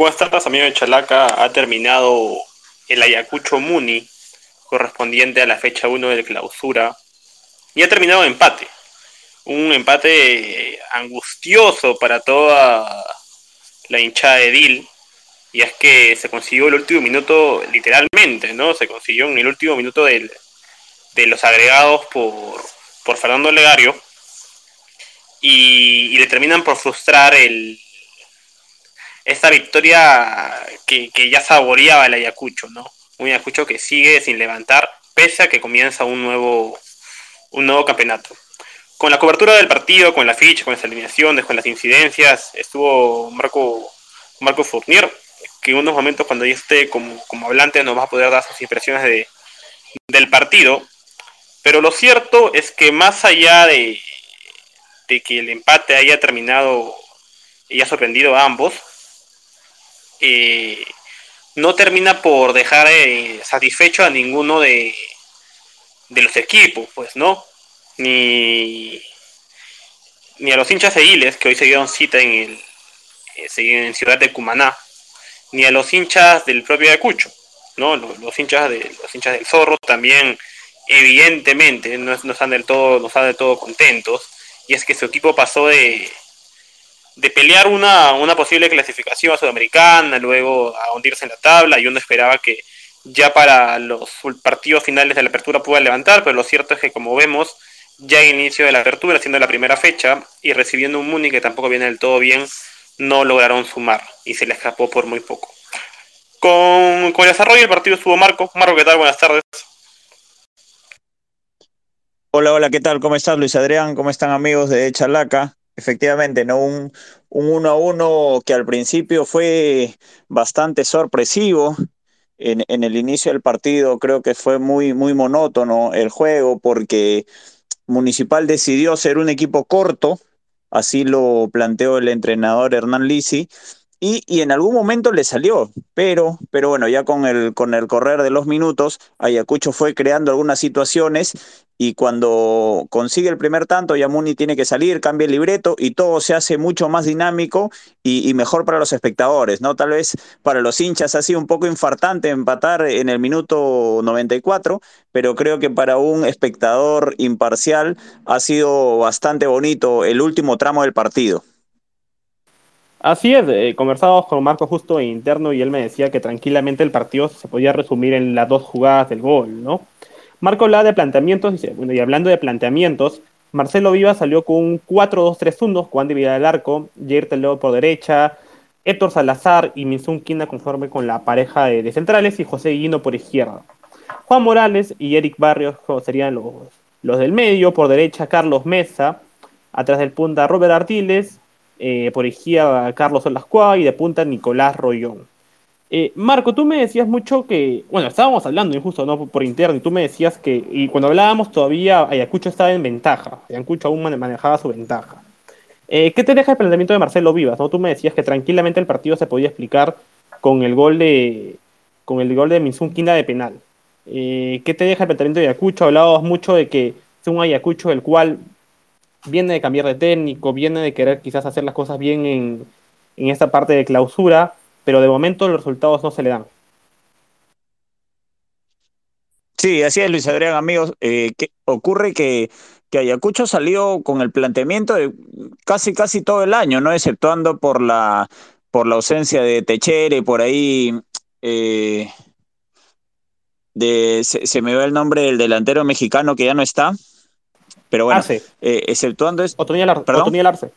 Buenas tardes, amigo de Chalaca. Ha terminado el Ayacucho Muni, correspondiente a la fecha 1 de clausura, y ha terminado empate. Un empate angustioso para toda la hinchada de Dil, y es que se consiguió el último minuto, literalmente, ¿no? Se consiguió en el último minuto del, de los agregados por, Fernando Legario, y le terminan por frustrar el, esta victoria que, ya saboreaba el Ayacucho, ¿no? Un Ayacucho que sigue sin levantar, pese a que comienza un nuevo, un nuevo campeonato. Con la cobertura del partido, con la ficha, con las alineaciones, con las incidencias, estuvo Marco, Marco Fournier, que en unos momentos cuando esté como, como hablante nos va a poder dar sus impresiones de, del partido. Pero lo cierto es que más allá de, de que el empate haya terminado y haya sorprendido a ambos, eh, no termina por dejar eh, satisfecho a ninguno de, de los equipos, pues, ¿no? Ni, ni a los hinchas de que hoy se dieron cita en, el, eh, en Ciudad de Cumaná, ni a los hinchas del propio Ayacucho, ¿no? Los, hinchas de, los hinchas del Zorro también, evidentemente, no, no, están del todo, no están del todo contentos, y es que su equipo pasó de, de pelear una, una posible clasificación sudamericana, luego a hundirse en la tabla, y uno esperaba que ya para los partidos finales de la apertura pueda levantar, pero lo cierto es que como vemos, ya inicio de la apertura, siendo la primera fecha, y recibiendo un Muni que tampoco viene del todo bien, no lograron sumar, y se le escapó por muy poco. Con, con el desarrollo del partido estuvo Marco. Marco, ¿qué tal? Buenas tardes. Hola, hola, ¿qué tal? ¿Cómo estás, Luis Adrián? ¿Cómo están amigos de Chalaca? Efectivamente, ¿no? Un, un 1 a 1 que al principio fue bastante sorpresivo. En, en, el inicio del partido creo que fue muy, muy monótono el juego porque Municipal decidió ser un equipo corto, así lo planteó el entrenador Hernán Lisi, y, y, en algún momento le salió, pero, pero bueno, ya con el, con el correr de los minutos, Ayacucho fue creando algunas situaciones y cuando consigue el primer tanto, Yamuni tiene que salir, cambia el libreto y todo se hace mucho más dinámico y, y, mejor para los espectadores, ¿no? Tal vez para los hinchas ha sido un poco infartante empatar en el minuto 94, pero creo que para un espectador imparcial ha sido bastante bonito el último tramo del partido. Así es, eh, conversábamos con Marco justo interno y él me decía que tranquilamente el partido se podía resumir en las dos jugadas del gol, ¿no? Marco hablaba de planteamientos y, hablando de planteamientos, Marcelo Viva salió con un 4-2-3-1, Juan de Vidal del arco, Jair Teleo por derecha, Héctor Salazar y Minsun Quina conforme con la pareja de, centrales y José Guino por izquierda. Juan Morales y Eric Barrios serían los, los del medio, por derecha Carlos Mesa, atrás del punta Robert Artiles, eh, por izquierda Carlos Olascua y de punta Nicolás Rollón. Eh, Marco, tú me decías mucho que, bueno, estábamos hablando injusto, ¿no? Por interno, y tú me decías que, y cuando hablábamos todavía Ayacucho estaba en ventaja, Ayacucho aún manejaba su ventaja. Eh, ¿Qué te deja el planteamiento de Marcelo Vivas? ¿no? Tú me decías que tranquilamente el partido se podía explicar con el gol de con el gol de Minsun Quina de penal. ¿Qué te deja el planteamiento de Ayacucho? Hablábamos mucho de que es un Ayacucho el cual viene de cambiar de técnico, viene de querer quizás hacer las cosas bien en, esta parte de clausura, pero de momento los resultados no se le dan. Sí, así es, Luis Adrián, amigos. Eh, ocurre que, que Ayacucho salió con el planteamiento de casi casi todo el año, ¿no? Exceptuando por la por la ausencia de Techere, por ahí eh, de, se, me va el nombre del delantero mexicano que ya no está. Pero bueno, eh, exceptuando es. Otoniel Arce. ¿Perdón? Arce.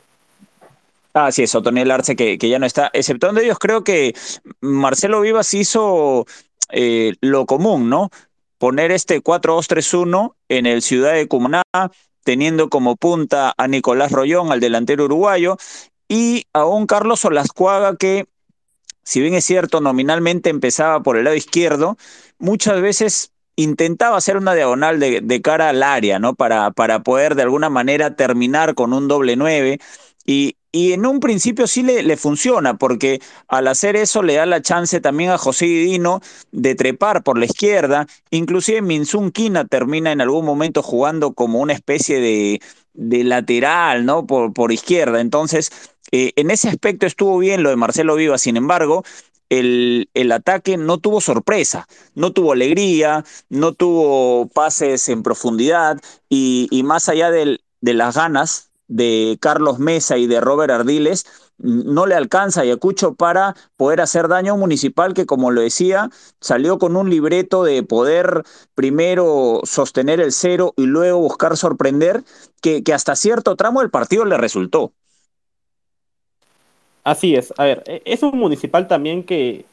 Ah, sí, es Otoniel Arce que, que, ya no está. Exceptuando ellos, creo que Marcelo Vivas hizo eh, lo común, ¿no? Poner este 4-2-3-1 en el Ciudad de Cumaná, teniendo como punta a Nicolás Rollón, al delantero uruguayo, y a un Carlos Olascuaga que, si bien es cierto, nominalmente empezaba por el lado izquierdo, muchas veces intentaba hacer una diagonal de, cara al área, ¿no? Para, para poder de alguna manera terminar con un doble nueve. Y, y en un principio sí le, le, funciona, porque al hacer eso le da la chance también a José Dino de trepar por la izquierda. Inclusive Minsun Kina termina en algún momento jugando como una especie de, de lateral, ¿no? Por, por izquierda. Entonces, Eh, en ese aspecto estuvo bien lo de Marcelo Viva, sin embargo, el, ataque no tuvo sorpresa, no tuvo alegría, no tuvo pases en profundidad y, más allá de las ganas de Carlos Mesa y de Robert Ardiles, no le alcanza a Ayacucho para poder hacer daño a un municipal que, como lo decía, salió con un libreto de poder primero sostener el cero y luego buscar sorprender, que, que hasta cierto tramo del partido le resultó. Así es, a ver, e, es un municipal también que,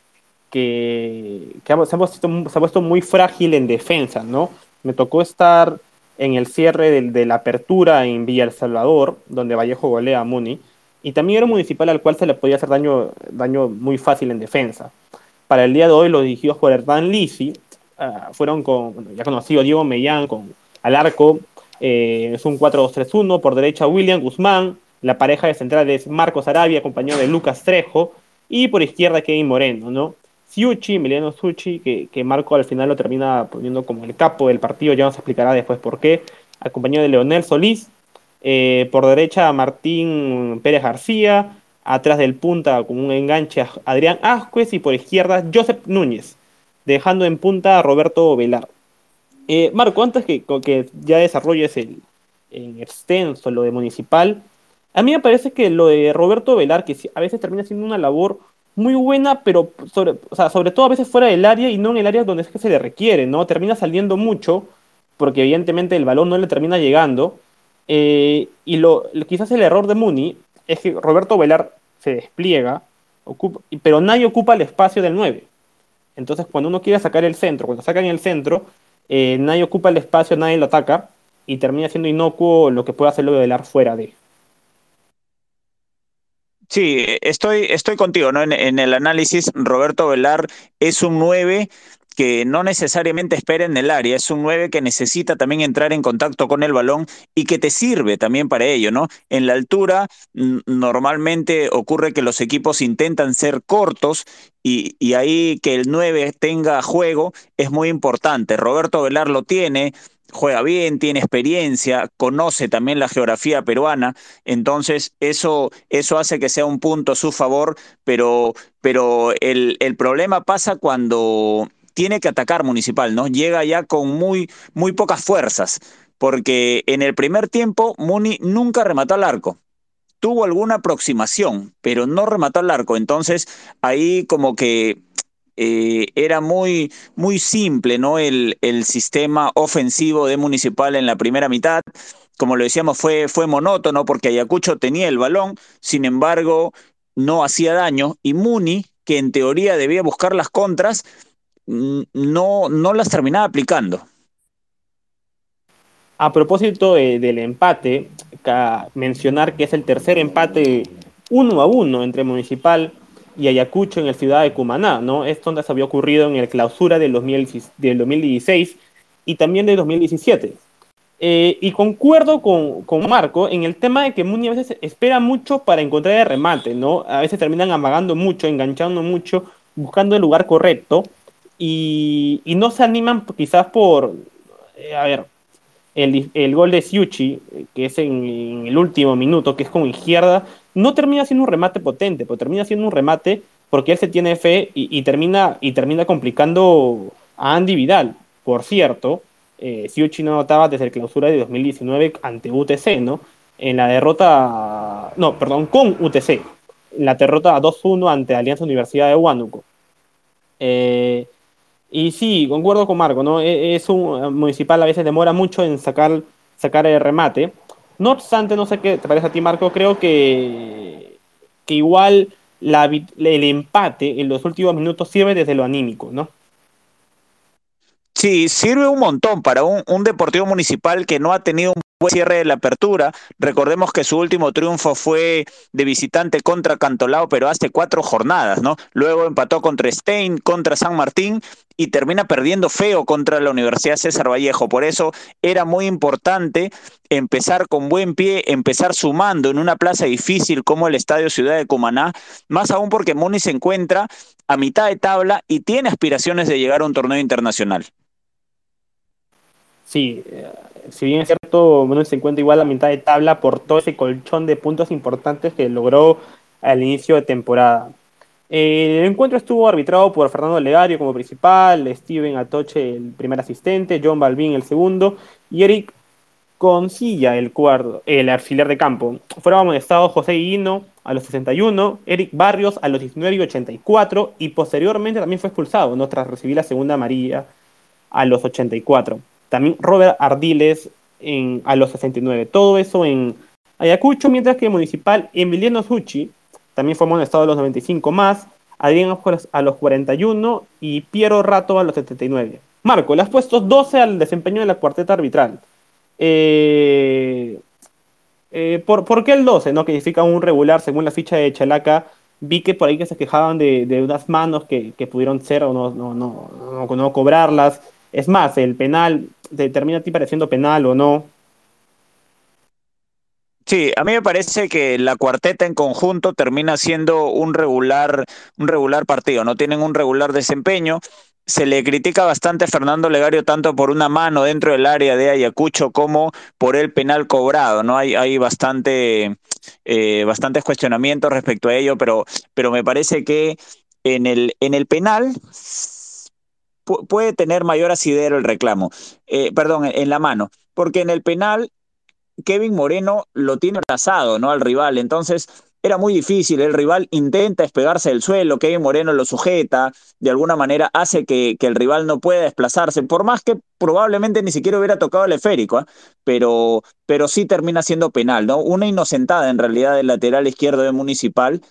que, que se, ha puesto, puesto, muy frágil en defensa, ¿no? Me tocó estar en el cierre de, de la apertura en Villa El Salvador, donde Vallejo golea a Muni, y también era un municipal al cual se le podía hacer daño, daño muy fácil en defensa. Para el día de hoy, los dirigidos por Hernán Lisi uh, fueron con, bueno, ya conocido Diego Mellán, con al arco, eh, es un 4-2-3-1, por derecha William Guzmán, la pareja de centrales Marcos Arabia, acompañado de Lucas Trejo, y por izquierda Kevin Moreno, ¿no? Siuchi, Emiliano Suchi, que, que Marco al final lo termina poniendo como el capo del partido, ya nos explicará después por qué, acompañado de Leonel Solís, eh, por derecha Martín Pérez García, atrás del punta con un enganche Adrián Ascuez y por izquierda Joseph Núñez, dejando en punta a Roberto Velar. Eh, Marco, antes que, que ya desarrolles el, en extenso lo de municipal, a mí me parece que lo de Roberto Velar, que a veces termina siendo una labor muy buena, pero sobre, sobre todo a veces fuera del área y no en el área donde es que se le requiere, ¿no? Termina saliendo mucho, porque evidentemente el balón no le termina llegando. Eh, y lo, quizás el error de Muni es que Roberto Velar se despliega, ocupa, pero nadie ocupa el espacio del 9. Entonces, cuando uno quiere sacar el centro, cuando sacan el centro, eh, nadie ocupa el espacio, nadie lo ataca y termina siendo inocuo lo que puede hacerlo Velar fuera de. Sí, estoy, estoy contigo, ¿no? En, el análisis, Roberto Velar es un 9 que no necesariamente espera en el área, es un 9 que necesita también entrar en contacto con el balón y que te sirve también para ello, ¿no? En la altura normalmente ocurre que los equipos intentan ser cortos y, y, ahí que el 9 tenga juego es muy importante. Roberto Velar lo tiene, juega bien, tiene experiencia, conoce también la geografía peruana, entonces eso, eso hace que sea un punto a su favor, pero, pero el, el problema pasa cuando tiene que atacar Municipal, ¿no? Llega ya con muy, muy pocas fuerzas, porque en el primer tiempo Muni nunca remató al arco. Tuvo alguna aproximación, pero no remató al arco. Entonces ahí como que eh, era muy, muy simple, ¿no? El, el sistema ofensivo de Municipal en la primera mitad como lo decíamos, fue, fue monótono porque Ayacucho tenía el balón, sin embargo, no hacía daño y Muni, que en teoría debía buscar las contras, no, no las terminaba aplicando. A propósito de, del empate, mencionar que es el tercer empate uno a uno entre Municipal y Ayacucho en el ciudad de Cumaná, ¿no? Esto se había ocurrido en el clausura del, 2016, del 2016 y también del 2017. Eh, y concuerdo con, con, Marco en el tema de que Muni a veces espera mucho para encontrar el remate, ¿no? A veces terminan amagando mucho, enganchando mucho, buscando el lugar correcto y, y no se animan quizás por, eh, a ver, el, el, gol de Siuchi, que es en, el último minuto, que es con izquierda, no termina siendo un remate potente, pero termina siendo un remate porque él se tiene fe y, termina, y termina complicando a Andy Vidal. Por cierto, eh, Siuchi no notaba desde el clausura de 2019 ante UTC, ¿no? En la derrota, no, perdón, con UTC, en la derrota 2-1 ante Alianza Universidad de Huánuco. Eh, y sí, concuerdo con Marco, ¿no? E, es un municipal a veces demora mucho en sacar, sacar el remate. No obstante, no sé qué te parece a ti, Marco, creo que, que igual el empate en los últimos minutos sirve desde lo anímico, ¿no? Sí, sirve un montón para un, un deportivo municipal que no ha tenido un cierre de la apertura. Recordemos que su último triunfo fue de visitante contra Cantolao, pero hace cuatro jornadas, ¿no? Luego empató contra Stein, contra San Martín y termina perdiendo feo contra la Universidad César Vallejo. Por eso era muy importante empezar con buen pie, empezar sumando en una plaza difícil como el Estadio Ciudad de Cumaná, más aún porque Muni se encuentra a mitad de tabla y tiene aspiraciones de llegar a un torneo internacional. Sí, eh, si bien es cierto, no se encuentra igual a mitad de tabla por todo ese colchón de puntos importantes que logró al inicio de temporada. Eh, el encuentro estuvo arbitrado por Fernando Legario como principal, Steven Atoche el primer asistente, John Balvin el segundo y Eric Concilla el cuarto, el auxiliar de campo. Fueron amonestados José Guino a los 61, Eric Barrios a los 19 y 84 y posteriormente también fue expulsado ¿no? tras recibir la segunda amarilla a los 84. También Robert Ardiles a los 69. Todo eso en Ayacucho, mientras que Municipal Emiliano Zucchi también fue amonestado a los 95 más, Adrián a los 41 y Piero Rato a los 79. Marco, le has puesto 12 al desempeño de la cuarteta arbitral. Eh, eh, ¿por, qué el 12? ¿no? Que significa un regular según la ficha de Chalaca. Vi que por ahí que se quejaban de, unas manos que, pudieron ser o no, no, no, no, cobrarlas. Es más, el penal, ¿te termina a ti pareciendo penal o no? Sí, a mí me parece que la cuarteta en conjunto termina siendo un regular, un regular partido, no tienen un regular desempeño. Se le critica bastante a Fernando Legario tanto por una mano dentro del área de Ayacucho como por el penal cobrado, ¿no? Hay, hay bastante, eh, bastantes cuestionamientos respecto a ello, pero, pero me parece que en el, en el penal puede tener mayor asidero el reclamo, eh, perdón, en la mano, porque en el penal Kevin Moreno lo tiene atrasado, ¿no? Al rival. Entonces, era muy difícil. El rival intenta despegarse del suelo, Kevin Moreno lo sujeta, de alguna manera hace que, el rival no pueda desplazarse, por más que probablemente ni siquiera hubiera tocado el esférico, ¿eh? pero, pero sí termina siendo penal, ¿no? Una inocentada en realidad del lateral izquierdo de Municipal.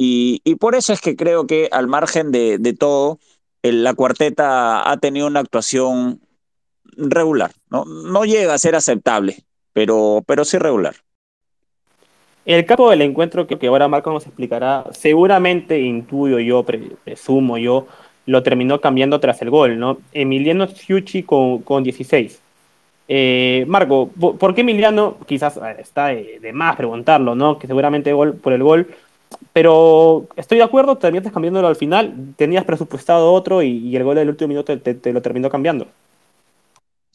Y, por eso es que creo que al margen de todo, la cuarteta ha tenido una actuación regular, ¿no? No llega a ser aceptable, pero, pero sí regular. El capo del encuentro que, ahora Marco nos explicará, seguramente intuyo yo, presumo yo, lo terminó cambiando tras el gol, ¿no? Emiliano Fiucci con, con 16. Eh, Marco, ¿por qué Emiliano? Quizás está de, más preguntarlo, ¿no? Que seguramente gol por el gol, pero estoy de acuerdo, terminaste cambiándolo al final, tenías presupuestado otro y, el gol del último minuto te lo terminó cambiando.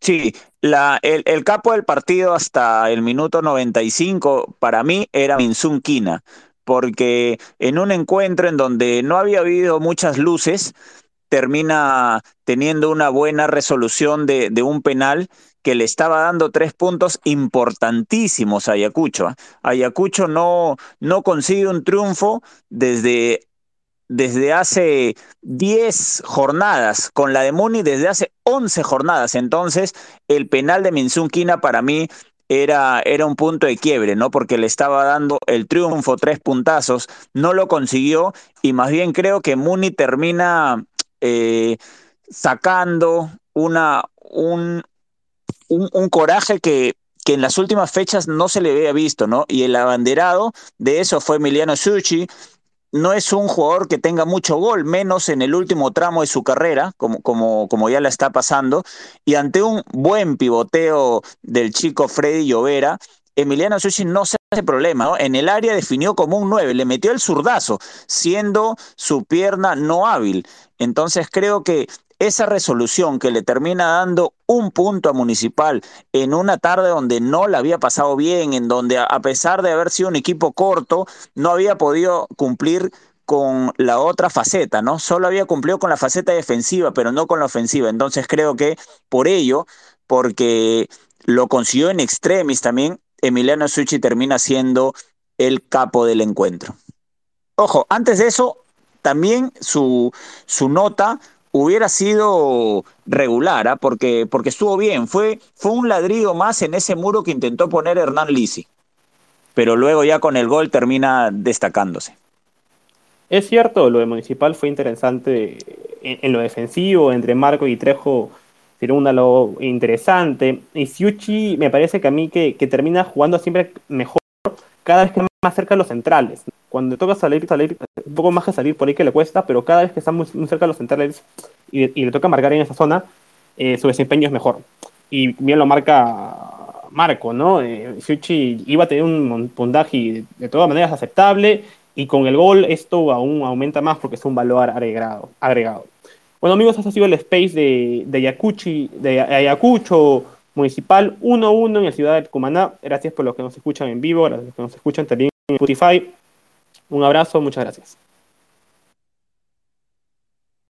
Sí, la, el, capo del partido hasta el minuto 95 para mí era Minsun Kina, porque en un encuentro en donde no había habido muchas luces, termina teniendo una buena resolución de un penal que le estaba dando tres puntos importantísimos a Ayacucho. ¿ah? Ayacucho no, no consigue un triunfo desde desde hace 10 jornadas, con la de Muni desde hace 11 jornadas. Entonces, el penal de Minsun Kina para mí era, era un punto de quiebre, ¿no? Porque le estaba dando el triunfo, tres puntazos, no lo consiguió y más bien creo que Muni termina eh, sacando una, un, un, coraje que, que en las últimas fechas no se le había visto, ¿no? Y el abanderado de eso fue Emiliano Suchi, no es un jugador que tenga mucho gol, menos en el último tramo de su carrera, como, como, como ya la está pasando, y ante un buen pivoteo del chico Freddy Llovera, Emiliano Sushi no se hace problema, ¿no? En el área definió como un 9, le metió el zurdazo, siendo su pierna no hábil. Entonces creo que esa resolución que le termina dando un punto a Municipal en una tarde donde no la había pasado bien, en donde a pesar de haber sido un equipo corto, no había podido cumplir con la otra faceta, ¿no? Solo había cumplido con la faceta defensiva, pero no con la ofensiva. Entonces creo que por ello, porque lo consiguió en extremis también, Emiliano Suchi termina siendo el capo del encuentro. Ojo, antes de eso, también su, su nota hubiera sido regular, ¿ah? porque, porque estuvo bien. Fue, fue un ladrillo más en ese muro que intentó poner Hernán Lisi. Pero luego ya con el gol termina destacándose. Es cierto, lo de Municipal fue interesante en, lo defensivo, entre Marco y Trejo un lo interesante. Y Siuchi me parece que a mí que, que termina jugando siempre mejor cada vez que más cerca de los centrales. Cuando toca salir, salir, un poco más que salir por ahí que le cuesta, pero cada vez que está muy, cerca de los centrales y, le toca marcar en esa zona, eh, su desempeño es mejor. Y bien lo marca Marco, ¿no? Eh, iba a tener un puntaje de todas maneras aceptable y con el gol esto aún aumenta más porque es un valor agregado. agregado. Bueno amigos, este ha sido el space de, de, de Ayacucho Municipal 1-1 en la ciudad de Cumaná. Gracias por los que nos escuchan en vivo, los que nos escuchan también en Spotify. Un abrazo, muchas gracias.